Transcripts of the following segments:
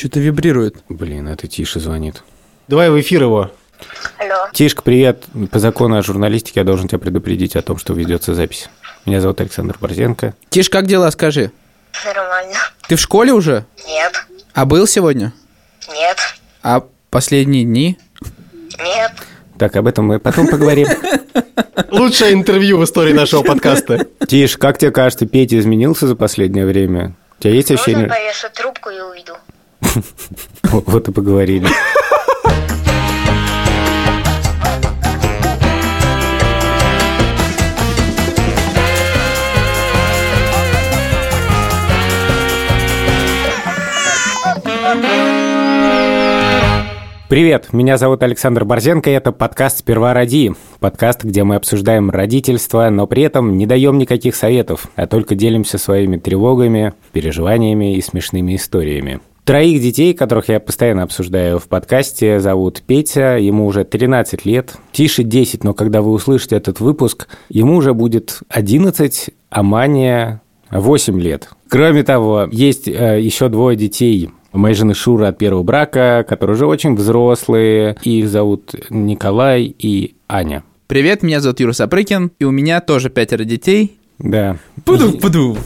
Что-то вибрирует. Блин, это Тише звонит. Давай в эфир его. Алло. Тишка, привет. По закону о журналистике я должен тебя предупредить о том, что ведется запись. Меня зовут Александр Борзенко. Тиш, как дела, скажи? Нормально. Ты в школе уже? Нет. А был сегодня? Нет. А последние дни? Нет. Так, об этом мы потом поговорим. Лучшее интервью в истории нашего подкаста. Тиш, как тебе кажется, Петя изменился за последнее время? У тебя есть Можно ощущение? повешу трубку и уйду? Вот и поговорили. Привет, меня зовут Александр Борзенко, и это подкаст «Сперва роди». Подкаст, где мы обсуждаем родительство, но при этом не даем никаких советов, а только делимся своими тревогами, переживаниями и смешными историями. Троих детей, которых я постоянно обсуждаю в подкасте, зовут Петя, ему уже 13 лет, Тише 10, но когда вы услышите этот выпуск, ему уже будет 11, а Мане 8 лет. Кроме того, есть э, еще двое детей моей жены Шура от первого брака, которые уже очень взрослые. Их зовут Николай и Аня. Привет, меня зовут Юра Сапрыкин, и у меня тоже пятеро детей. Да. Пуду, пуду.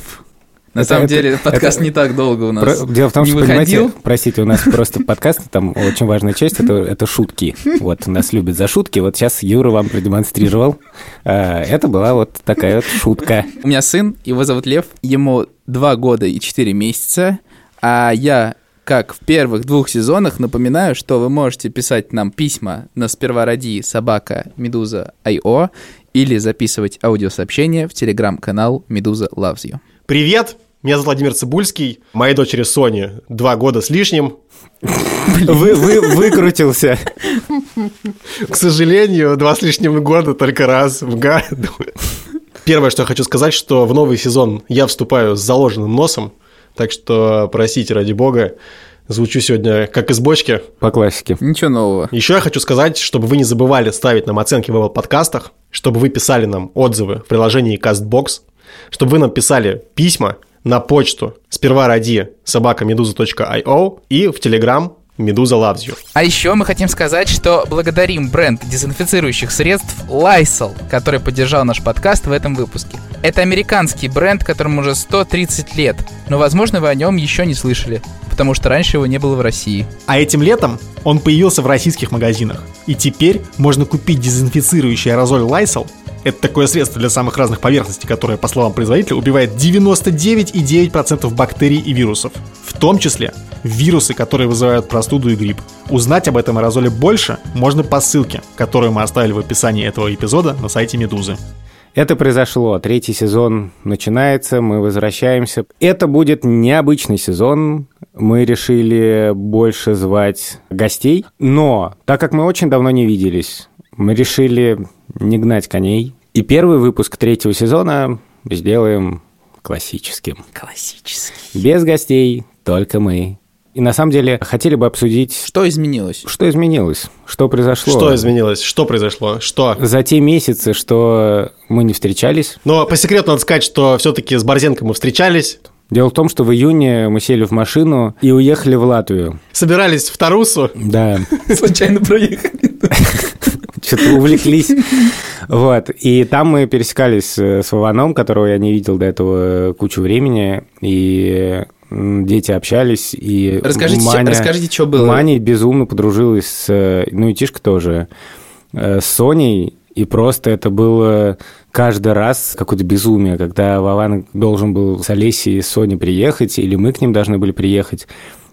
На Это- самом это- деле, подкаст это- не так долго у нас Про- Дело в том, не что, выходил. понимаете, простите, у нас просто подкаст, там очень важная часть, это, это шутки. Вот, нас любят за шутки. Вот сейчас Юра вам продемонстрировал. А, Это была вот такая вот шутка. У меня сын, его зовут Лев, ему два года и четыре месяца, а я, как в первых двух сезонах, напоминаю, что вы можете писать нам письма на сперва ради собака Медуза IO или записывать аудиосообщения в телеграм-канал Медуза Loves You. Привет, меня зовут Владимир Цибульский. Моей дочери Соне два года с лишним. Вы, вы выкрутился. К сожалению, два с лишним года только раз в году. Первое, что я хочу сказать, что в новый сезон я вступаю с заложенным носом, так что простите ради бога, звучу сегодня как из бочки. По классике. Ничего нового. Еще я хочу сказать, чтобы вы не забывали ставить нам оценки в Apple подкастах, чтобы вы писали нам отзывы в приложении CastBox, чтобы вы нам писали письма на почту сперва ради собакамедуза.io и в Telegram Медуза Loves You. А еще мы хотим сказать, что благодарим бренд дезинфицирующих средств Lysol, который поддержал наш подкаст в этом выпуске. Это американский бренд, которому уже 130 лет, но, возможно, вы о нем еще не слышали, потому что раньше его не было в России. А этим летом он появился в российских магазинах. И теперь можно купить дезинфицирующий аэрозоль Lysol. Это такое средство для самых разных поверхностей, которое, по словам производителя, убивает 99,9% бактерий и вирусов. В том числе вирусы, которые вызывают простуду и грипп. Узнать об этом аэрозоле больше можно по ссылке, которую мы оставили в описании этого эпизода на сайте Медузы. Это произошло. Третий сезон начинается, мы возвращаемся. Это будет необычный сезон. Мы решили больше звать гостей. Но, так как мы очень давно не виделись, мы решили не гнать коней. И первый выпуск третьего сезона сделаем классическим. Классический. Без гостей, только мы. И на самом деле хотели бы обсудить, Что изменилось? что изменилось, что произошло. Что изменилось? Что произошло? Что? За те месяцы, что мы не встречались, Но по секрету надо сказать, что все-таки с Борзенко мы встречались, Дело в том, что в июне мы сели в машину и уехали в Латвию. собирались в Тарусу, Да, Случайно проехали. что-то увлеклись. Вот. И там мы пересекались э, с Вованом, которого я не видел до этого кучу времени. И дети общались. И Расскажите, Маня, расскажите, что было. Маня безумно подружилась с... э, Ну и Тишка тоже. э, С Соней. И просто это было каждый раз какое-то безумие, когда Вован должен был с Олесей и Соней приехать, или мы к ним должны были приехать.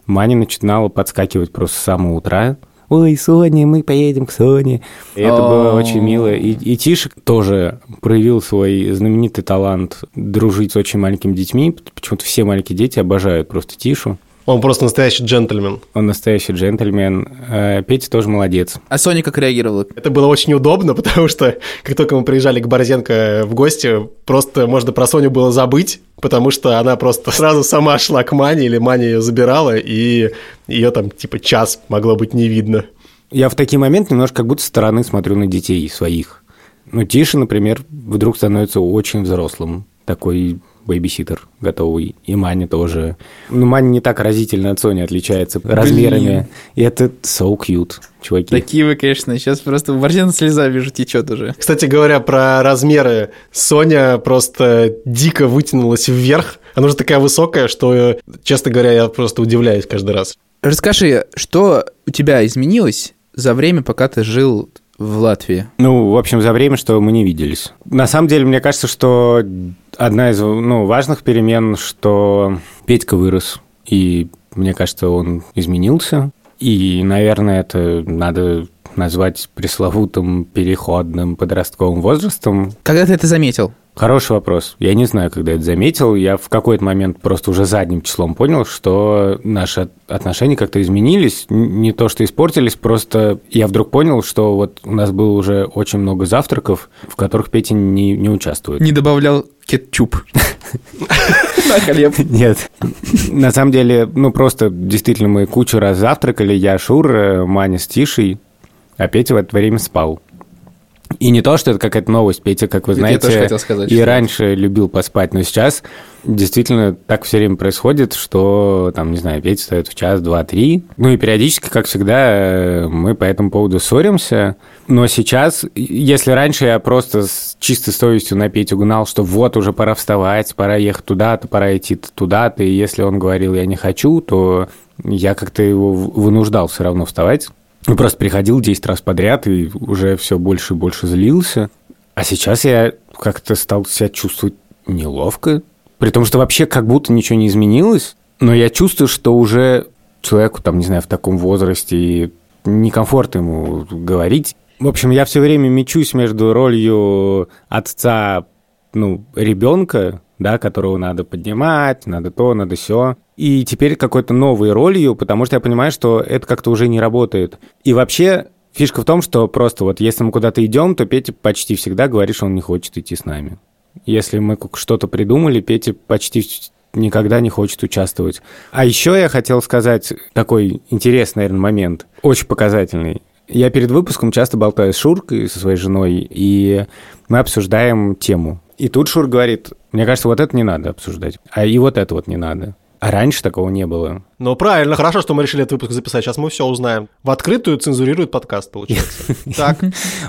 Маня начинала подскакивать просто с самого утра. Ой, Соня, мы поедем к Соне. И это было О. очень мило. И, и Тишек тоже проявил свой знаменитый талант дружить с очень маленькими детьми. Почему-то все маленькие дети обожают просто Тишу. Он просто настоящий джентльмен. Он настоящий джентльмен. Э, Петя тоже молодец. А Соня как реагировала? Это было очень удобно, потому что как только мы приезжали к Борзенко в гости, просто можно про Соню было забыть, потому что она просто сразу сама шла к Мане, или Маня ее забирала, и ее там типа час могло быть не видно. Я в такие моменты немножко как будто со стороны смотрю на детей своих. Ну, Тиша, например, вдруг становится очень взрослым. Такой бэйбиситер готовый, и Маня тоже. Ну, Маня не так разительно от Сони отличается размерами. И это so cute, чуваки. Такие вы, конечно, сейчас просто у Борзена слеза вижу течет уже. Кстати говоря, про размеры. Соня просто дико вытянулась вверх. Она уже такая высокая, что, честно говоря, я просто удивляюсь каждый раз. Расскажи, что у тебя изменилось за время, пока ты жил в Латвии? Ну, в общем, за время, что мы не виделись. На самом деле, мне кажется, что одна из ну, важных перемен, что Петька вырос, и мне кажется, он изменился. И, наверное, это надо назвать пресловутым переходным подростковым возрастом. Когда ты это заметил? Хороший вопрос. Я не знаю, когда это заметил. Я в какой-то момент просто уже задним числом понял, что наши отношения как-то изменились. Не то, что испортились, просто я вдруг понял, что вот у нас было уже очень много завтраков, в которых Петя не, не участвует. Не добавлял кетчуп на хлеб. Нет. На самом деле, ну просто действительно мы кучу раз завтракали. Я Шур, Маня с Тишей, а Петя в это время спал. И не то, что это какая-то новость, Петя, как вы Это я знаете, тоже сказать, и что- раньше любил поспать, но сейчас действительно так все время происходит, что, там, не знаю, Петя встает в час, два, три. Ну и периодически, как всегда, мы по этому поводу ссоримся. Но сейчас, если раньше я просто с чистой совестью на Петю гнал, что вот уже пора вставать, пора ехать туда-то, пора идти туда-то, и если он говорил «я не хочу», то я как-то его вынуждал все равно вставать. Ну, просто приходил 10 раз подряд и уже все больше и больше злился. А сейчас я как-то стал себя чувствовать неловко. При том, что вообще как будто ничего не изменилось. Но я чувствую, что уже человеку, там, не знаю, в таком возрасте некомфортно ему говорить. В общем, я все время мечусь между ролью отца, ну, ребенка, да, которого надо поднимать, надо то, надо все. И теперь какой-то новой ролью, потому что я понимаю, что это как-то уже не работает. И вообще фишка в том, что просто вот если мы куда-то идем, то Петя почти всегда говорит, что он не хочет идти с нами. Если мы что-то придумали, Петя почти никогда не хочет участвовать. А еще я хотел сказать такой интересный, наверное, момент, очень показательный. Я перед выпуском часто болтаю с Шуркой, со своей женой, и мы обсуждаем тему. И тут Шур говорит, мне кажется, вот это не надо обсуждать, а и вот это вот не надо. А раньше такого не было. Ну, правильно, хорошо, что мы решили этот выпуск записать. Сейчас мы все узнаем. В открытую цензурирует подкаст, получается. Так,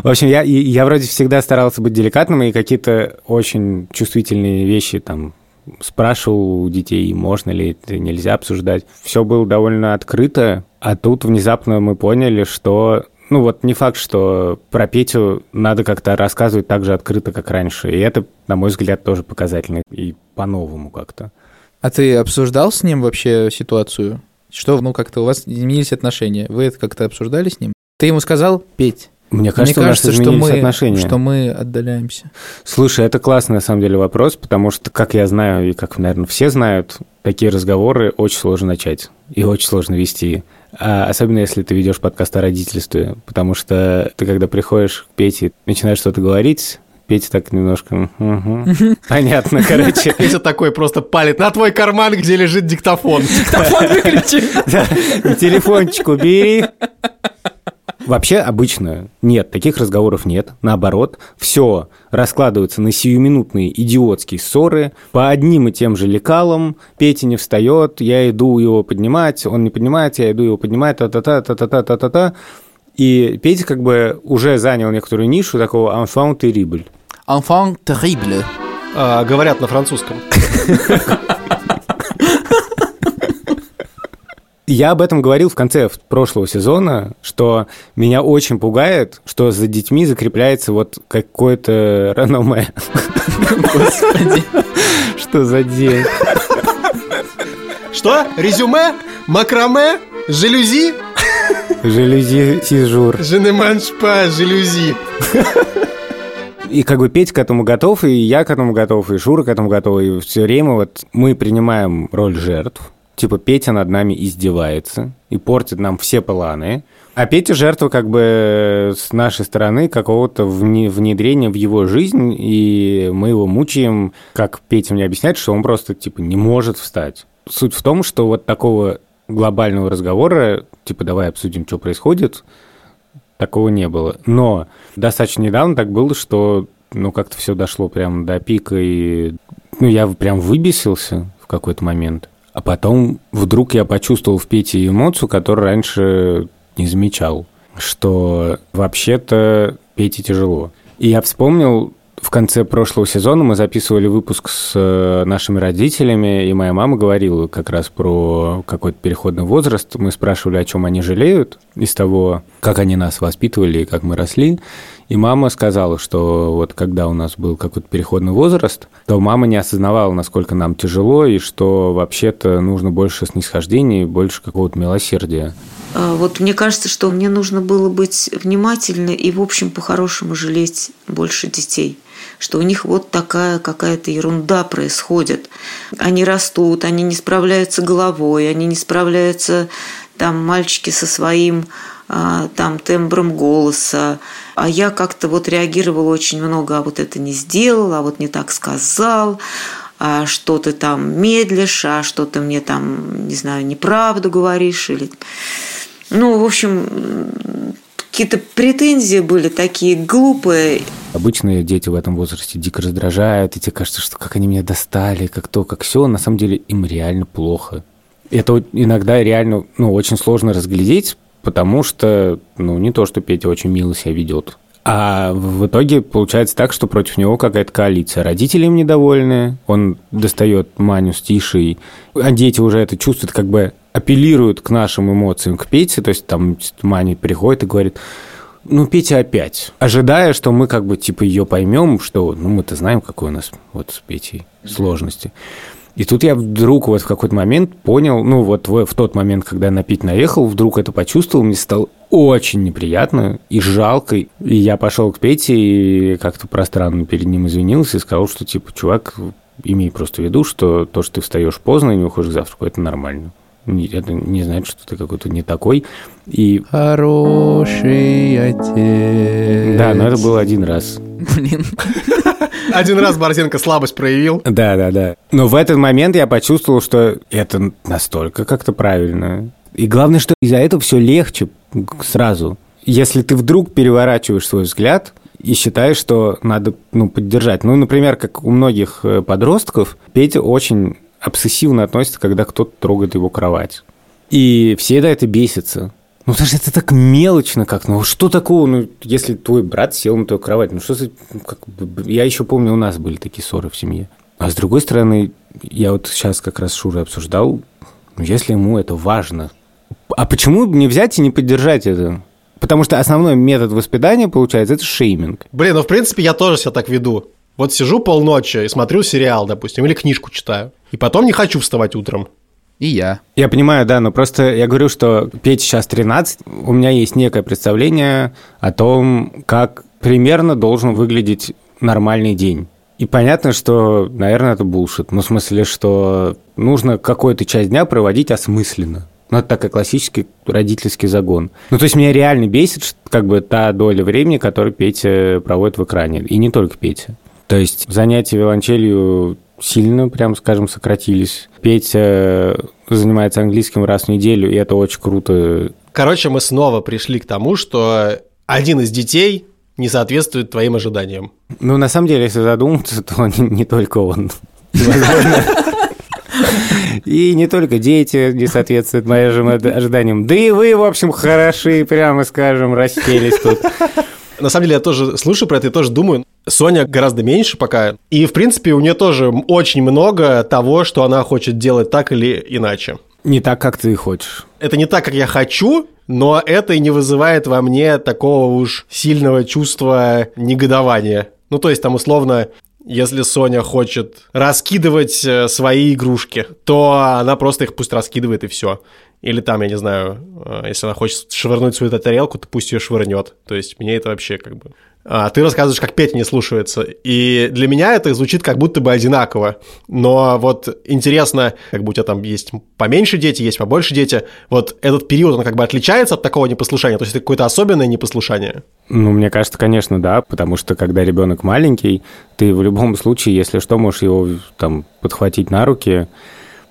В общем, я, я вроде всегда старался быть деликатным, и какие-то очень чувствительные вещи там спрашивал у детей, можно ли это, нельзя обсуждать. Все было довольно открыто, а тут внезапно мы поняли, что ну вот не факт, что про Петю надо как-то рассказывать так же открыто, как раньше. И это, на мой взгляд, тоже показательно. И по-новому как-то. А ты обсуждал с ним вообще ситуацию? Что, ну, как-то у вас изменились отношения? Вы это как-то обсуждали с ним? Ты ему сказал, Петь, Мне кажется, мне у нас кажется, что мы, отношения. что мы отдаляемся. Слушай, это классный, на самом деле, вопрос, потому что, как я знаю, и как, наверное, все знают, такие разговоры очень сложно начать и очень сложно вести. А особенно, если ты ведешь подкаст о родительстве, потому что ты, когда приходишь к Пете, начинаешь что-то говорить, Петя так немножко... «Мгм». Понятно, короче. Петя такой просто палит на твой карман, где лежит диктофон. Да, и телефончик убери. Вообще обычно нет, таких разговоров нет. Наоборот, все раскладывается на сиюминутные идиотские ссоры по одним и тем же лекалам. Петя не встает, я иду его поднимать, он не поднимается, я иду его поднимать, та-та-та, та-та-та, та-та-та. И Петя как бы уже занял некоторую нишу такого enfant terrible. Enfant terrible. А, Говорят на французском. Я об этом говорил в конце прошлого сезона, что меня очень пугает, что за детьми закрепляется вот какое-то реноме. Господи. Что за день? Что? Резюме? Макраме? Жалюзи? Жалюзи сижур. Pas жалюзи. И как бы Петь к этому готов, и я к этому готов, и Шура к этому готов, и все время вот мы принимаем роль жертв. Типа Петя над нами издевается и портит нам все планы. А Петя жертва как бы с нашей стороны какого-то вне- внедрения в его жизнь, и мы его мучаем, как Петя мне объясняет, что он просто типа не может встать. Суть в том, что вот такого глобального разговора, типа давай обсудим, что происходит, такого не было. Но достаточно недавно так было, что ну, как-то все дошло прям до пика, и ну, я прям выбесился в какой-то момент. А потом вдруг я почувствовал в Пете эмоцию, которую раньше не замечал, что вообще-то Пете тяжело. И я вспомнил, в конце прошлого сезона мы записывали выпуск с э, нашими родителями, и моя мама говорила как раз про какой-то переходный возраст. Мы спрашивали, о чем они жалеют из того, как они нас воспитывали и как мы росли. И мама сказала, что вот когда у нас был какой-то переходный возраст, то мама не осознавала, насколько нам тяжело, и что вообще-то нужно больше снисхождения больше какого-то милосердия. А, вот мне кажется, что мне нужно было быть внимательной и, в общем, по-хорошему жалеть больше детей что у них вот такая какая-то ерунда происходит. Они растут, они не справляются головой, они не справляются там мальчики со своим а, там тембром голоса. А я как-то вот реагировала очень много, а вот это не сделал, а вот не так сказал, а что ты там медлишь, а что ты мне там, не знаю, неправду говоришь или... Ну, в общем, какие-то претензии были такие глупые. Обычные дети в этом возрасте дико раздражают, и тебе кажется, что как они меня достали, как то, как все, на самом деле им реально плохо. Это иногда реально ну, очень сложно разглядеть, потому что, ну, не то, что Петя очень мило себя ведет, а в итоге получается так, что против него какая-то коалиция. Родители им недовольны, он достает Маню с Тишей, а дети уже это чувствуют, как бы апеллируют к нашим эмоциям, к Пете, то есть там Маня приходит и говорит, ну, Петя опять, ожидая, что мы как бы типа ее поймем, что, ну, мы-то знаем, какой у нас вот с Петей сложности. И тут я вдруг вот в какой-то момент понял, ну вот в, в тот момент, когда на Пить наехал, вдруг это почувствовал, мне стало очень неприятно и жалко. И я пошел к Пете и как-то пространно перед ним извинился и сказал, что типа, чувак, имей просто в виду, что то, что ты встаешь поздно и не уходишь к завтраку, это нормально это не значит, что ты какой-то не такой. И... Хороший отец. Да, но это было один раз. Блин. Один раз Борзенко слабость проявил. Да, да, да. Но в этот момент я почувствовал, что это настолько как-то правильно. И главное, что из-за этого все легче сразу. Если ты вдруг переворачиваешь свой взгляд и считаешь, что надо ну, поддержать. Ну, например, как у многих э, подростков, Петя очень обсессивно относится, когда кто-то трогает его кровать. И все до это бесятся. Ну, даже это так мелочно как, ну, что такого, ну, если твой брат сел на твою кровать, ну, что за, как, я еще помню, у нас были такие ссоры в семье. А с другой стороны, я вот сейчас как раз с Шурой обсуждал, ну, если ему это важно, а почему не взять и не поддержать это? Потому что основной метод воспитания, получается, это шейминг. Блин, ну, в принципе, я тоже себя так веду. Вот сижу полночи и смотрю сериал, допустим, или книжку читаю. И потом не хочу вставать утром. И я. Я понимаю, да, но просто я говорю, что Петя сейчас 13, у меня есть некое представление о том, как примерно должен выглядеть нормальный день. И понятно, что, наверное, это булшит. Ну, в смысле, что нужно какую-то часть дня проводить осмысленно. Ну, это такой классический родительский загон. Ну, то есть меня реально бесит как бы та доля времени, которую Петя проводит в экране. И не только Петя. То есть занятия виолончелью сильно, прям скажем, сократились. Петя занимается английским раз в неделю, и это очень круто. Короче, мы снова пришли к тому, что один из детей не соответствует твоим ожиданиям. Ну, на самом деле, если задуматься, то не, не только он. И не только дети не соответствуют моим ожиданиям. Да и вы, в общем, хороши, прямо скажем, расселись тут. На самом деле, я тоже слушаю про это и тоже думаю. Соня гораздо меньше пока. И, в принципе, у нее тоже очень много того, что она хочет делать так или иначе. Не так, как ты хочешь. Это не так, как я хочу, но это и не вызывает во мне такого уж сильного чувства негодования. Ну, то есть, там, условно, если Соня хочет раскидывать э, свои игрушки, то она просто их пусть раскидывает и все. Или там, я не знаю, э, если она хочет швырнуть свою тарелку, то пусть ее швырнет. То есть мне это вообще как бы... А ты рассказываешь, как Петя не слушается. И для меня это звучит как будто бы одинаково. Но вот интересно, как бы у тебя там есть поменьше дети, есть побольше дети. Вот этот период, он как бы отличается от такого непослушания? То есть это какое-то особенное непослушание? Ну, мне кажется, конечно, да. Потому что когда ребенок маленький, ты в любом случае, если что, можешь его там подхватить на руки.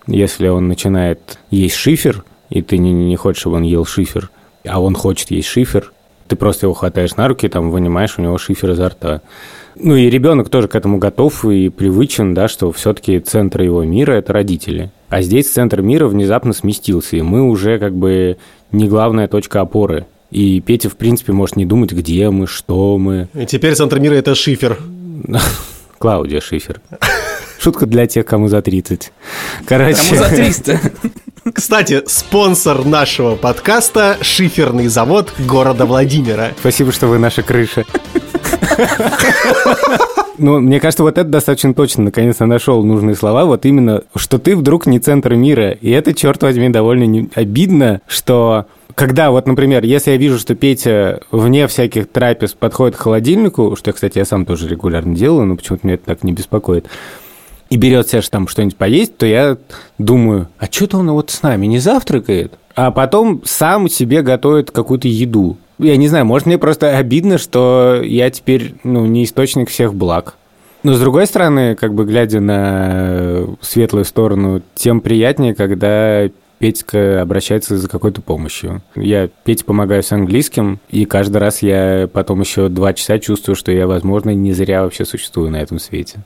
Если он начинает есть шифер, и ты не, не хочешь, чтобы он ел шифер, а он хочет есть шифер, Ты просто его хватаешь на руки, там вынимаешь у него шифер изо рта. Ну и ребенок тоже к этому готов и привычен, да, что все-таки центр его мира это родители. А здесь центр мира внезапно сместился, и мы уже как бы не главная точка опоры. И Петя, в принципе, может не думать, где мы, что мы. И теперь центр мира это шифер. Клаудия Шифер. Шутка для тех, кому за 30. Короче, Кому за 300? Кстати, спонсор нашего подкаста – шиферный завод города Владимира. спасибо, что вы наша крыша. Ну, мне кажется, вот это достаточно точно, наконец-то нашел нужные слова. Вот именно, что ты вдруг не центр мира. И это, черт возьми, довольно не- обидно, что когда вот, например, если я вижу, что Петя вне всяких трапез подходит к холодильнику, что, кстати, я сам тоже регулярно делаю, но почему-то меня это так не беспокоит, и берет себе там что-нибудь поесть, то я думаю, а что-то он вот с нами не завтракает, а потом сам себе готовит какую-то еду. Я не знаю, может, мне просто обидно, что я теперь, ну, не источник всех благ. Но, с другой стороны, как бы глядя на светлую сторону, тем приятнее, когда Петька обращается за какой-то помощью. Я Пете помогаю с английским, и каждый раз я потом еще два часа чувствую, что я, возможно, не зря вообще существую на этом свете.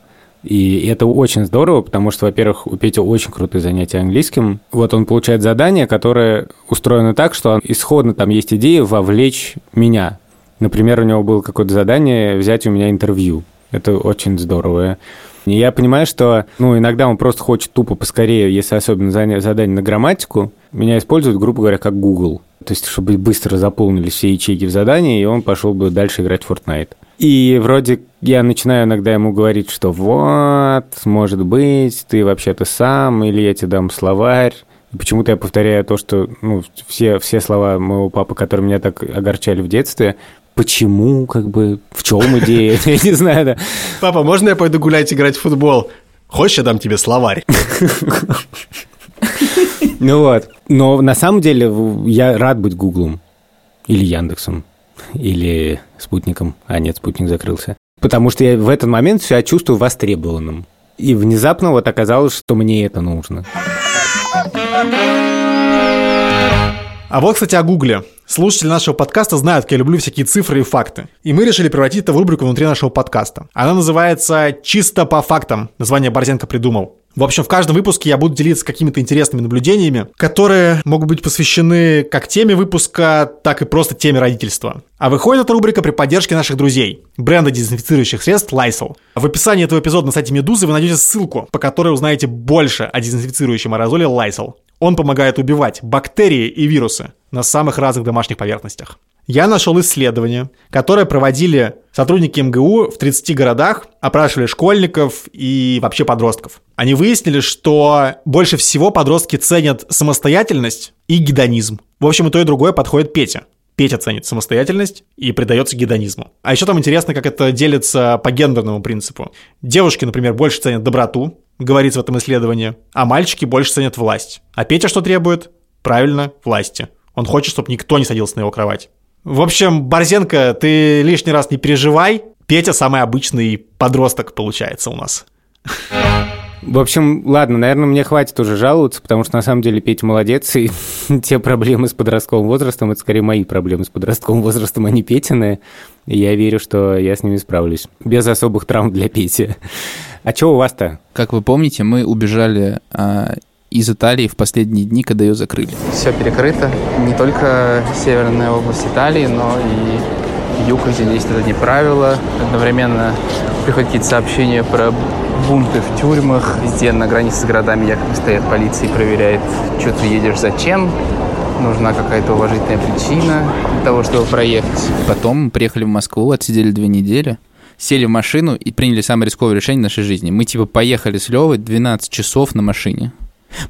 И это очень здорово, потому что, во-первых, у Пети очень крутые занятия английским. Вот он получает задание, которое устроено так, что исходно там есть идея вовлечь меня. Например, у него было какое-то задание взять у меня интервью. Это очень здорово. И я понимаю, что ну, иногда он просто хочет тупо поскорее, если особенно задание на грамматику, меня используют, грубо говоря, как Google. То есть, чтобы быстро заполнились все ячейки в задании, и он пошел бы дальше играть в Fortnite. И вроде я начинаю иногда ему говорить, что вот, может быть, ты вообще-то сам, или я тебе дам словарь. Почему-то я повторяю то, что ну, все, все слова моего папы, которые меня так огорчали в детстве, почему, как бы, в чем идея, я не знаю, да. Папа, можно я пойду гулять, играть в футбол? Хочешь, я дам тебе словарь? Ну вот. Но на самом деле я рад быть Гуглом. Или Яндексом. Или Спутником. А нет, Спутник закрылся. Потому что я в этот момент себя чувствую востребованным. И внезапно вот оказалось, что мне это нужно. А вот, кстати, о Гугле. Слушатели нашего подкаста знают, как я люблю всякие цифры и факты. И мы решили превратить это в рубрику внутри нашего подкаста. Она называется «Чисто по фактам». Название Борзенко придумал. В общем, в каждом выпуске я буду делиться какими-то интересными наблюдениями, которые могут быть посвящены как теме выпуска, так и просто теме родительства. А выходит эта рубрика при поддержке наших друзей, бренда дезинфицирующих средств Lysol. В описании этого эпизода на сайте Медузы вы найдете ссылку, по которой узнаете больше о дезинфицирующем аэрозоле Lysol. Он помогает убивать бактерии и вирусы на самых разных домашних поверхностях. Я нашел исследование, которое проводили сотрудники МГУ в 30 городах, опрашивали школьников и вообще подростков. Они выяснили, что больше всего подростки ценят самостоятельность и гедонизм. В общем, и то, и другое подходит Петя. Петя ценит самостоятельность и предается гедонизму. А еще там интересно, как это делится по гендерному принципу. Девушки, например, больше ценят доброту, говорится в этом исследовании, а мальчики больше ценят власть. А Петя что требует? Правильно, власти. Он хочет, чтобы никто не садился на его кровать. В общем, Борзенко, ты лишний раз не переживай. Петя самый обычный подросток получается у нас. В общем, ладно, наверное, мне хватит уже жаловаться, потому что на самом деле Петя молодец, и те проблемы с подростковым возрастом, это скорее мои проблемы с подростковым возрастом, а не Петины. И я верю, что я с ними справлюсь. Без особых травм для Пети. А что у вас-то? Как вы помните, мы убежали а, из Италии в последние дни, когда ее закрыли. Все перекрыто. Не только северная область Италии, но и юг, где действуют одни правила. Одновременно приходят какие-то сообщения про бунты в тюрьмах. Везде на границе с городами якобы стоят полиции проверяет, что ты едешь, зачем. Нужна какая-то уважительная причина для того, чтобы проехать. Потом приехали в Москву, отсидели две недели, сели в машину и приняли самое рисковое решение нашей жизни. Мы типа поехали с Левой 12 часов на машине.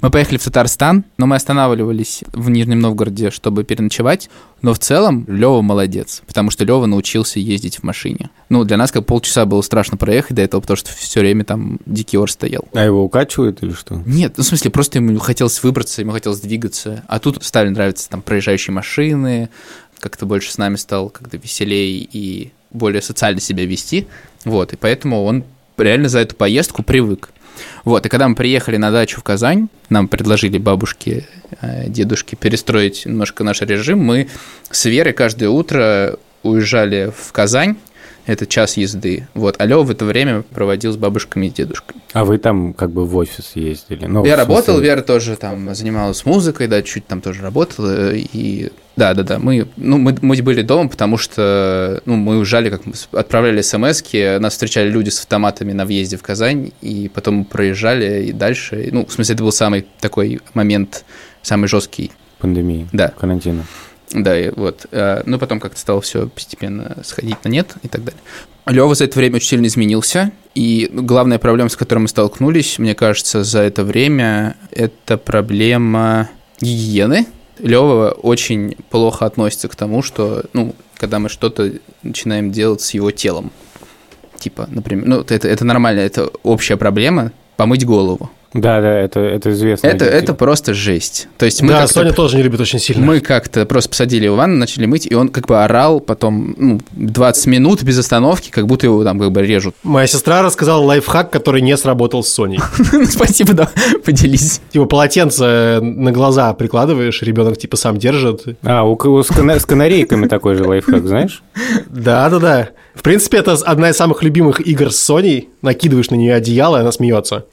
Мы поехали в Татарстан, но мы останавливались в Нижнем Новгороде, чтобы переночевать. Но в целом Лева молодец, потому что Лева научился ездить в машине. Ну, для нас как полчаса было страшно проехать до этого, потому что все время там дикий ор стоял. А его укачивают или что? Нет, ну, в смысле, просто ему хотелось выбраться, ему хотелось двигаться. А тут стали нравиться там проезжающие машины, как-то больше с нами стал как-то веселее и более социально себя вести. Вот, и поэтому он реально за эту поездку привык. Вот, и когда мы приехали на дачу в Казань, нам предложили бабушки, э, дедушки перестроить немножко наш режим, мы с Верой каждое утро уезжали в Казань, это час езды. Вот, а Лёва в это время проводил с бабушками и дедушкой. А вы там как бы в офис ездили? Ну, Я работал, Вера тоже там занималась музыкой, да, чуть там тоже работала, и да, да, да, мы, ну, мы, мы были дома, потому что, ну, мы уезжали, как мы с- отправляли смс нас встречали люди с автоматами на въезде в Казань, и потом мы проезжали и дальше, ну, в смысле, это был самый такой момент, самый жесткий, Пандемии, да, карантина. Да, и вот. Ну, потом как-то стало все постепенно сходить на нет и так далее. Лева за это время очень сильно изменился. И главная проблема, с которой мы столкнулись, мне кажется, за это время, это проблема гигиены. Лева очень плохо относится к тому, что, ну, когда мы что-то начинаем делать с его телом. Типа, например, ну, это, это нормально, это общая проблема, помыть голову. Да, да, это, это известно. Это, это просто жесть. То есть мы да, как-то Соня тоже не любит очень сильно. мы как-то просто посадили его в ванну, начали мыть, и он как бы орал потом ну, 20 минут без остановки, как будто его там как бы режут. Моя сестра рассказала лайфхак, который не сработал с Соней. Спасибо, да, поделись. Типа полотенце на глаза прикладываешь, ребенок типа сам держит. А, у, у с, кана- с канарейками такой же лайфхак, знаешь? Да-да-да. В принципе, это одна из самых любимых игр с Соней. Накидываешь на нее одеяло, и она смеется.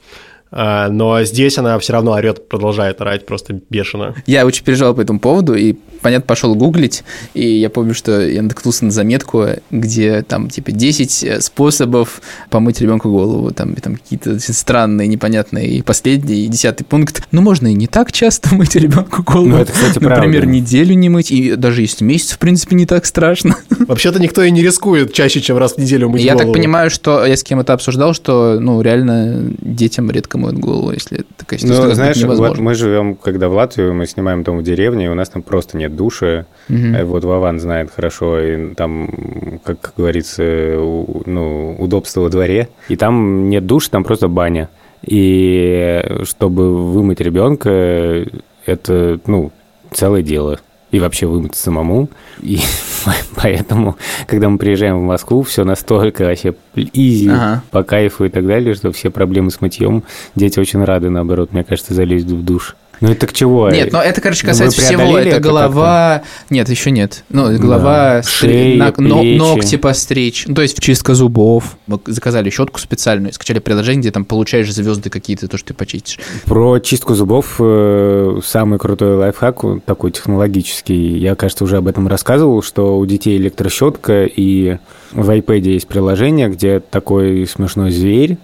А, Но здесь она все равно орет, продолжает орать просто бешено. Я очень переживал по этому поводу и, понятно, пошел гуглить, и я помню, что я наткнулся на заметку, где там типа 10 способов помыть ребенку голову, там, и там какие-то странные, непонятные, и последний, и десятый пункт. Ну, можно и не так часто мыть ребенку голову. Ну, это, кстати, Например, правда. неделю не мыть, и даже если месяц, в принципе, не так страшно. Вообще-то никто и не рискует чаще, чем раз в неделю мыть Я так голову. понимаю, что я с кем это обсуждал, что, ну, реально детям редко моют голову, если такая Ну, ситуация знаешь, вот мы живем, когда в Латвии, мы снимаем дом в деревне, и у нас там просто нет душа. Мгм. Э, Вот Вован знает хорошо, и там, как говорится, ну, удобство во дворе. И там нет душа, там просто баня. И чтобы вымыть ребенка, это, ну, целое дело. И вообще вымыть самому. И поэтому, когда мы приезжаем в Москву, все настолько вообще изи, Ага. по кайфу и так далее, что все проблемы с мытьем дети очень рады, наоборот, мне кажется, залезть в душ. Ну это к чего? Нет, но это, короче, Ну, касается всего. Это это голова... Нет, еще нет. Ну, голова, Да. Шея, на- плечи. ногти постричь. Ну, то есть чистка зубов. Мы заказали щетку специальную, скачали приложение, где там получаешь звезды какие-то, то, что ты почистишь. Про чистку зубов э, самый крутой лайфхак, такой технологический, я, кажется, уже об этом рассказывал, что у детей электрощетка, и в iPad есть приложение, где такой смешной зверь,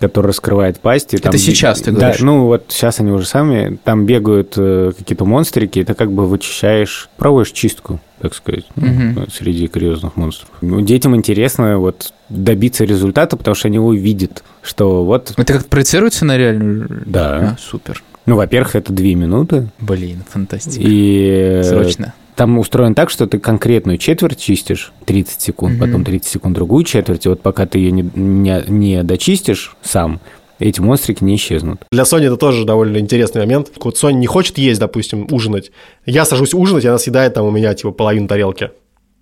который раскрывает пасть. и Это там- сейчас ты Да, говоришь? ну вот сейчас они уже сами, там бегают э, какие-то монстрики, и ты как бы вычищаешь, проводишь чистку, так сказать, ну, Мгм. среди серьезных монстров. Ну, детям интересно вот добиться результата, потому что они увидят, что вот, Это как проецируется на реальную... Да. А, супер. Ну, во-первых, это две минуты, Блин, фантастика. и э, Срочно. там устроен так, что ты конкретную четверть чистишь 30 секунд, Мгм. потом 30 секунд другую четверть, и вот пока ты ее не, не, не дочистишь сам, эти монстрики не исчезнут. Для Сони это тоже довольно интересный момент. Вот Соня не хочет есть, допустим, ужинать. Я сажусь ужинать, и она съедает там у меня типа половину тарелки.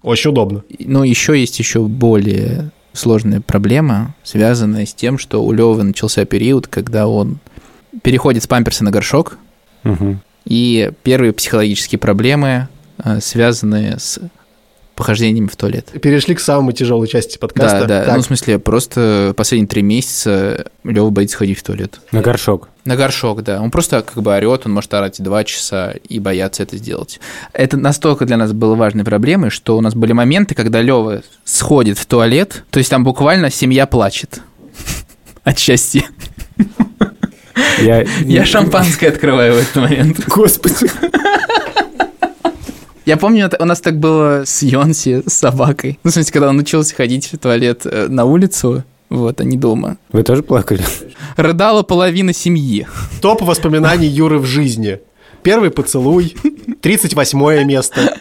Очень удобно. Но еще есть еще более сложная проблема, связанная с тем, что у Левы начался период, когда он переходит с памперса на горшок, Мгм. и первые психологические проблемы, э, связанные с похождением в туалет. Перешли к самой тяжелой части подкаста. Да, да. Так, Ну, в смысле, просто последние три месяца Лева боится ходить в туалет. На горшок. На горшок, да. Он просто как бы орет, он может орать два часа и бояться это сделать. Это настолько для нас было важной проблемой, что у нас были моменты, когда Лева сходит в туалет, то есть там буквально семья плачет от счастья. Я, Я шампанское открываю в этот момент. Господи. Я помню, у нас так было с Йонси, с собакой. Ну, в смысле, когда он учился ходить в туалет э, на улицу, вот, а не дома. Вы тоже плакали? Рыдала половина семьи. Топ воспоминаний Юры в жизни. Первый поцелуй, 38 место.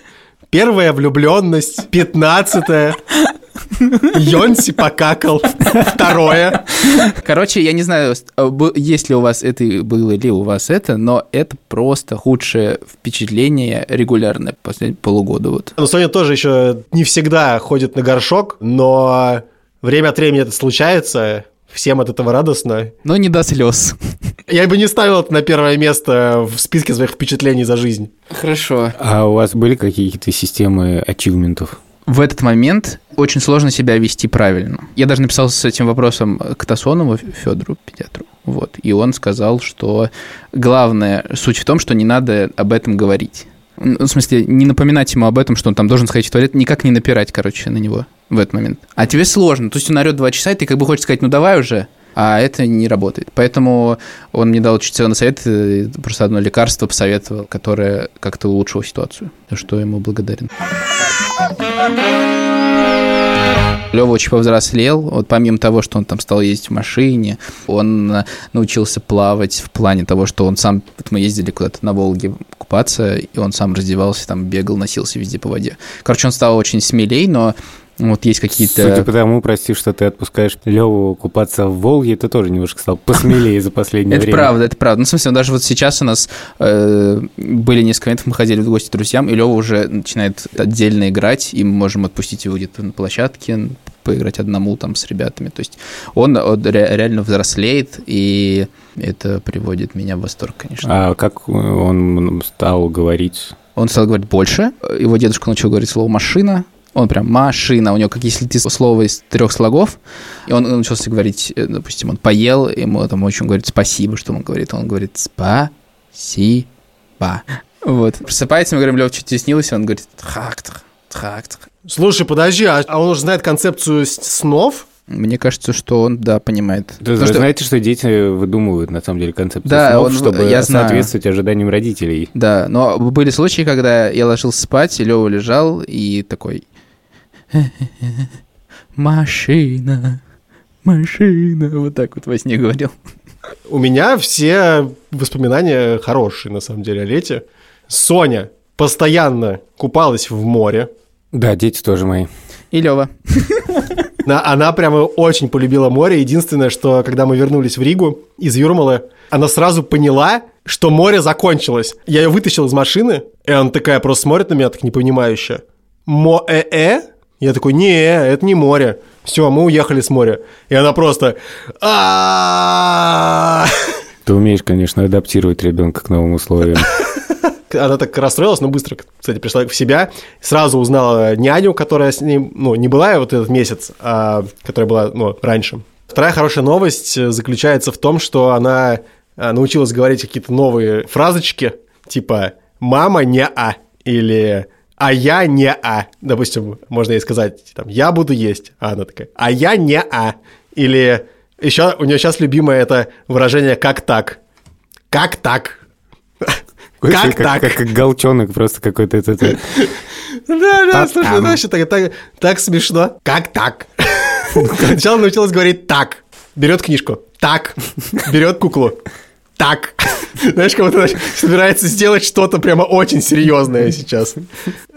Первая влюбленность, 15 Йонси покакал. Второе. Короче, я не знаю, э, есть ли у вас это, было ли у вас это, но это просто худшее впечатление регулярное последние полугода. Вот. Но Соня тоже еще не всегда ходит на горшок, но время от времени это случается. Всем от этого радостно. Но не до слез. Я бы не ставил это на первое место в списке своих впечатлений за жизнь. Хорошо. А у вас были какие-то системы ачивментов? В этот момент очень сложно себя вести правильно. Я даже написал с этим вопросом к Тасонову Федору, педиатру. Вот. И он сказал, что главная суть в том, что не надо об этом говорить. Ну, В смысле, не напоминать ему об этом, что он там должен сходить в туалет, никак не напирать, короче, на него в этот момент. А тебе сложно. То есть он орет два часа, и ты как бы хочешь сказать, ну давай уже, а это не работает. Поэтому он мне дал очень ценный совет, просто одно лекарство посоветовал, которое как-то улучшило ситуацию, за что ему благодарен. Лева очень повзрослел. Вот помимо того, что он там стал ездить в машине, он э, научился плавать в плане того, что он сам... Вот мы ездили куда-то на Волге купаться, и он сам раздевался, там бегал, носился везде по воде. Короче, он стал очень смелей, но вот есть какие-то... Судя по тому, прости, что ты отпускаешь Леву купаться в Волге, ты тоже немножко стал посмелее за последнее Это время. правда, это правда. Ну, в смысле, даже вот сейчас у нас э, были несколько моментов, мы ходили в гости к друзьям, и Лева уже начинает отдельно играть, и мы можем отпустить его где-то на площадке, поиграть одному там с ребятами. То есть он, он ре- реально взрослеет, и это приводит меня в восторг, конечно. А как он стал говорить? Он стал говорить больше. Его дедушка начал говорить слово «машина». Он прям «машина». У него как если ты слово из трех слогов. И он начался говорить, э, допустим, он поел, ему там очень говорит «спасибо», что он говорит. Он говорит «спасибо». Вот. Просыпается, мы говорим, Лев, что тебе снилось? Он говорит «трактор, трактор». Слушай, подожди, а а он уже знает концепцию снов? Мне кажется, что он, да, понимает. Вы Потому что- знаете, что дети выдумывают, на самом деле, концепцию Да, снов, он- чтобы я знаю. соответствовать ожиданиям родителей. Да, но были случаи, когда я ложился спать, и Лева лежал и такой... Машина, машина. Вот так вот во сне говорил. У меня все воспоминания хорошие, на самом деле, о лете. Соня постоянно купалась в море. Да, дети тоже мои. И Лева. На- Она прямо очень полюбила море. Единственное, что когда мы вернулись в Ригу из Юрмалы, она сразу поняла, что море закончилось. Я ее вытащил из машины, и она такая просто смотрит на меня, так непонимающе. Мо-э-э? Я такой, не, это не море. Все, мы уехали с моря. И она просто... Ты умеешь, конечно, адаптировать ребенка к новым условиям. Она так расстроилась, но быстро, кстати, пришла в себя. Сразу узнала няню, которая с ней, ну, не была вот этот месяц, а которая была, ну, раньше. Вторая хорошая новость э, заключается в том, что она э, научилась говорить какие-то новые фразочки, типа «мама не а» или «а я не а». Допустим, можно ей сказать, там, «я буду есть», а она такая «а я не а». Или еще у нее сейчас любимое это выражение «как так». «Как так?» Как так? Как, голчонок просто какой-то. это. Да, да, слушай, ну вообще так, смешно. Как так? Сначала научилась говорить так. Берет книжку. Так. Берет куклу. Так. Знаешь, как будто собирается сделать что-то прямо очень серьезное сейчас.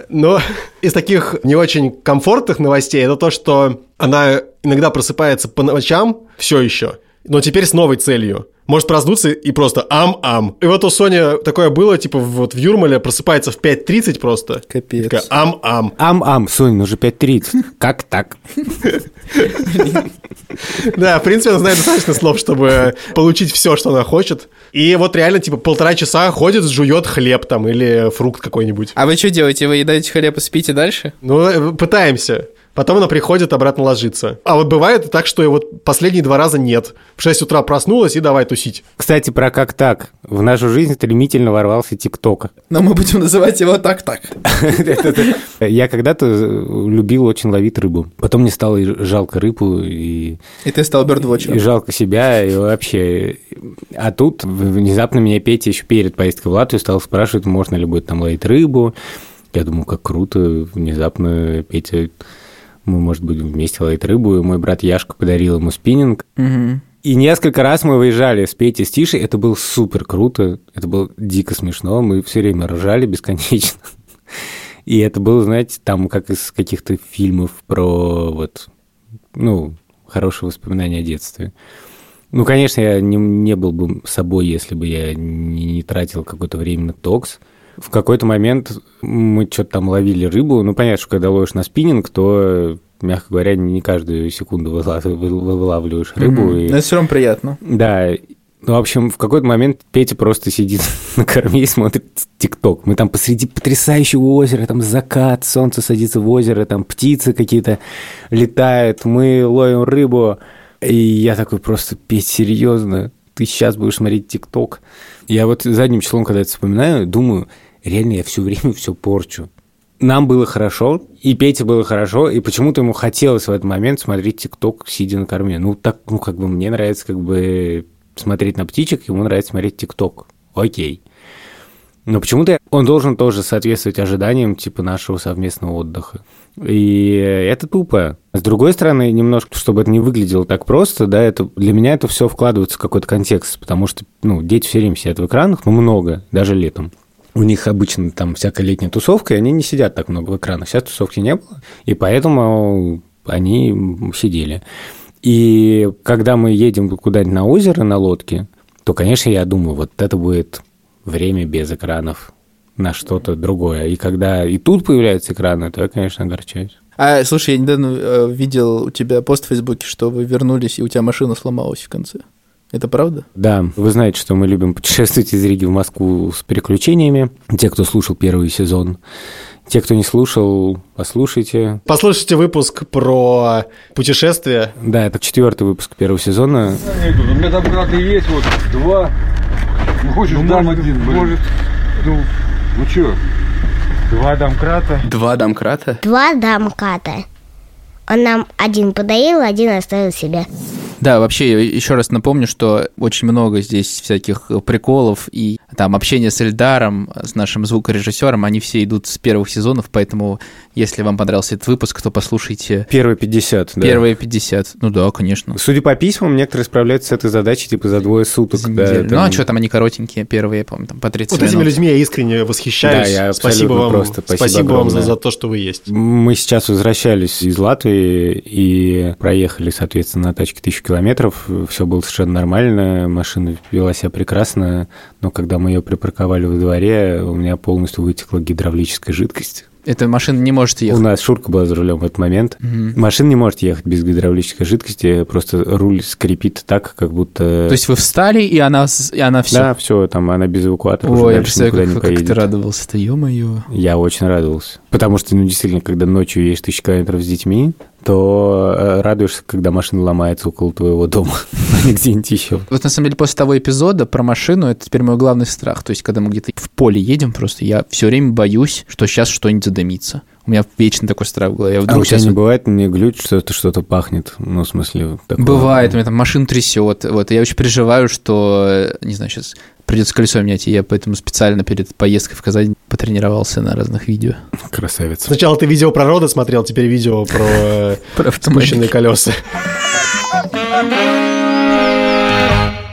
Но из таких не очень комфортных новостей это то, что она иногда просыпается по ночам все еще, но теперь с новой целью. Может проснуться и просто ам-ам. И вот у Сони такое было, типа вот в Юрмале просыпается в 5.30 просто. Капец. Такая ам-ам. Ам-ам, Сонь, ну уже 5.30. Как так? Да, в принципе, она знает достаточно слов, чтобы получить все, что она хочет. И вот реально, типа, полтора часа ходит, жует хлеб там или фрукт какой-нибудь. А вы что делаете? Вы едаете хлеб и спите дальше? Ну, э, пытаемся. Потом она приходит, обратно ложится. А вот бывает так, что и вот последние два раза нет. В 6 утра проснулась и давай тусить. Кстати, про как так. В нашу жизнь стремительно ворвался ТикТок. Но мы будем называть его так-так. Я когда-то любил очень ловить рыбу. Потом мне стало и жалко рыбу, и, И ты стал и бёрдвотчером. жалко себя, и вообще. А тут внезапно меня Петя еще перед поездкой в Латвию стал спрашивать, можно ли будет там ловить рыбу. Я думаю, как круто. Внезапно Петя, мы, может, будем вместе ловить рыбу. И мой брат Яшка подарил ему спиннинг. Мгм. И несколько раз мы выезжали с Петей с Тишей, это было супер круто, это было дико смешно, мы все время ржали бесконечно. И это было, знаете, там как из каких-то фильмов про вот, ну, хорошие воспоминания о детстве. Ну, конечно, я не, не был бы собой, если бы я не, не тратил какое-то время на токс. В какой-то момент мы что-то там ловили рыбу. Ну, понятно, что когда ловишь на спиннинг, то мягко говоря, не каждую секунду выла- вы- вылавливаешь рыбу. Мгм. и- Но это все равно приятно. Да, ну, в общем, в какой-то момент Петя просто сидит на корме и смотрит ТикТок. Мы там посреди потрясающего озера, там закат, солнце садится в озеро, там птицы какие-то летают, мы ловим рыбу. И я такой просто, Петь, серьезно, ты сейчас будешь смотреть ТикТок? Я вот задним числом, когда это вспоминаю, думаю, реально я все время все порчу. Нам было хорошо, и Пете было хорошо, и почему-то ему хотелось в этот момент смотреть ТикТок, сидя на корме. Ну, так, ну, как бы мне нравится, как бы смотреть на птичек, ему нравится смотреть ТикТок. Окей. Но почему-то он должен тоже соответствовать ожиданиям типа нашего совместного отдыха. И это тупо. С другой стороны, немножко, чтобы это не выглядело так просто, да, это для меня это все вкладывается в какой-то контекст, потому что, ну, дети все время сидят в экранах, ну, много, даже летом. У них обычно там всякая летняя тусовка, и они не сидят так много в экранах. Сейчас тусовки не было, и поэтому они сидели. И когда мы едем куда-нибудь на озеро на лодке, то, конечно, я думаю, вот это будет время без экранов на что-то другое. И когда и тут появляются экраны, то я, конечно, огорчаюсь. А, слушай, я недавно э, видел у тебя пост в Фейсбуке, что вы вернулись, и у тебя машина сломалась в конце. Это правда? Да, вы знаете, что мы любим путешествовать из Риги в Москву с приключениями. Те, кто слушал первый сезон. Те, кто не слушал, послушайте. Послушайте выпуск про путешествия. Да, это четвертый выпуск первого сезона. У меня там краты есть, вот, два. Ну, хочешь, дам один, Может, ну, ну чё? Два домкрата. Два домкрата? Два домката. Он нам один подарил, один оставил себе. Да, вообще, еще раз напомню, что очень много здесь всяких приколов и там общение с Эльдаром, с нашим звукорежиссером, они все идут с первых сезонов, поэтому если вам понравился этот выпуск, то послушайте Первые 50, да. первые 50. Ну да, конечно. Судя по письмам, некоторые справляются с этой задачей типа за двое суток. За да, там- Ну а что там они коротенькие, первые, я помню, там по 30 Вот этими минут. людьми я искренне восхищаюсь. Да, я спасибо абсолютно вам, просто. Спасибо спасибо вам за, за то, что вы есть. Мы сейчас возвращались из Латвии и проехали, соответственно, на тачке тысячу километров. Все было совершенно нормально, машина вела себя прекрасно, но когда мы ее припарковали во дворе, у меня полностью вытекла гидравлическая жидкость. Эта машина не может У ехать. нас Шурка была за рулем в этот момент. Мгм. Машина не может ехать без гидравлической жидкости, просто руль скрипит так, как будто... То есть вы встали, и она, и она все. Да, все, там она без эвакуатора уже Ой, я дальше представляю, как, не как ты поедет. радовался-то, ё-моё. Я очень радовался. Потому что, ну, действительно, когда ночью едешь тысячу километров с детьми, то э, радуешься, когда машина ломается около твоего дома, а не где-нибудь еще. Вот на самом деле после того эпизода про машину это теперь мой главный страх. То есть, когда мы где-то в поле едем, просто я все время боюсь, что сейчас что-нибудь задымится. У меня вечно такой страх голове. Я А вдруг у тебя сейчас не бывает, мне глючит, что это что-то пахнет? Ну, в смысле, такое. Бывает, у меня там машину трясет. Вот, я очень переживаю, что, не знаю, сейчас придется колесо менять, и я поэтому специально перед поездкой в Казань потренировался на разных видео. Красавец. Сначала ты видео про роды смотрел, теперь видео про э, спущенные колеса.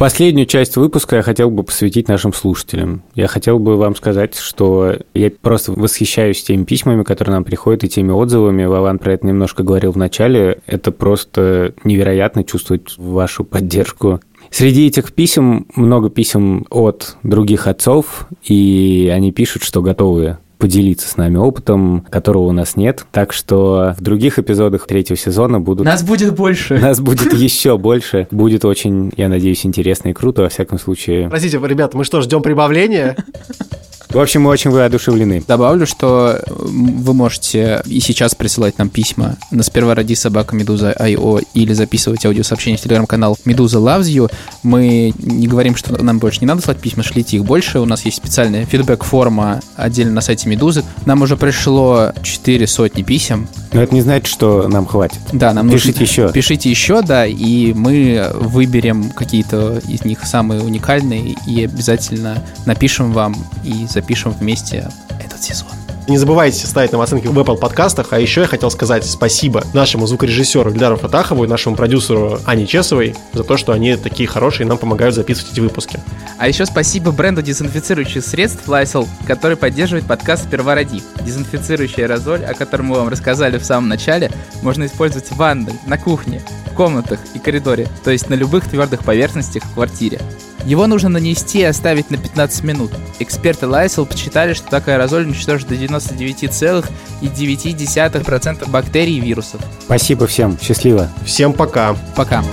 Последнюю часть выпуска я хотел бы посвятить нашим слушателям. Я хотел бы вам сказать, что я просто восхищаюсь теми письмами, которые нам приходят, и теми отзывами. Вован про это немножко говорил в начале. Это просто невероятно чувствовать вашу поддержку. Среди этих писем много писем от других отцов, и они пишут, что готовы поделиться с нами опытом, которого у нас нет. Так что в других эпизодах третьего сезона будут Нас будет больше. нас будет еще больше. Будет очень, я надеюсь, интересно и круто, во всяком случае. Простите, ребята, мы что, ждем прибавления? В общем, мы очень воодушевлены. Добавлю, что вы можете и сейчас присылать нам письма на сперва ради собака Медуза IO или записывать аудиосообщение в телеграм-канал Медуза Loves You. Мы не говорим, что нам больше не надо слать письма, шлите их больше. У нас есть специальная фидбэк-форма отдельно на сайте Медузы. Нам уже пришло 4 сотни писем. Но это не значит, что нам хватит. Да, нам Пишите нужно- еще. Пишите еще, да, и мы выберем какие-то из них самые уникальные и обязательно напишем вам и запишем вместе этот сезон. Не забывайте ставить нам оценки в Apple подкастах. А еще я хотел сказать спасибо нашему звукорежиссеру Ильдару Фатахову и нашему продюсеру Ане Чесовой за то, что они такие хорошие и нам помогают записывать эти выпуски. А еще спасибо бренду дезинфицирующих средств Lysol, который поддерживает подкаст «Сперва ради». Дезинфицирующий аэрозоль, о котором мы вам рассказали в самом начале, можно использовать в ванной, на кухне, в комнатах и коридоре, то есть на любых твердых поверхностях в квартире. Его нужно нанести и оставить на 15 минут. Эксперты Lysol посчитали, что такой аэрозоль уничтожит до 99,9% бактерий и вирусов. Спасибо всем. Счастливо. Всем пока. Пока.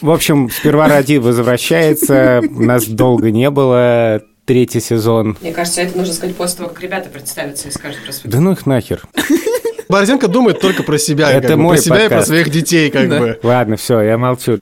В общем, сперва ради возвращается. Нас долго не было. Третий сезон. Мне кажется, это нужно сказать после того, как ребята представятся и скажут про свою Да ну их нахер. Борзенко думает только про себя. Это как бы, мой про себя и про своих детей, как Да. бы. Ладно, все, я молчу.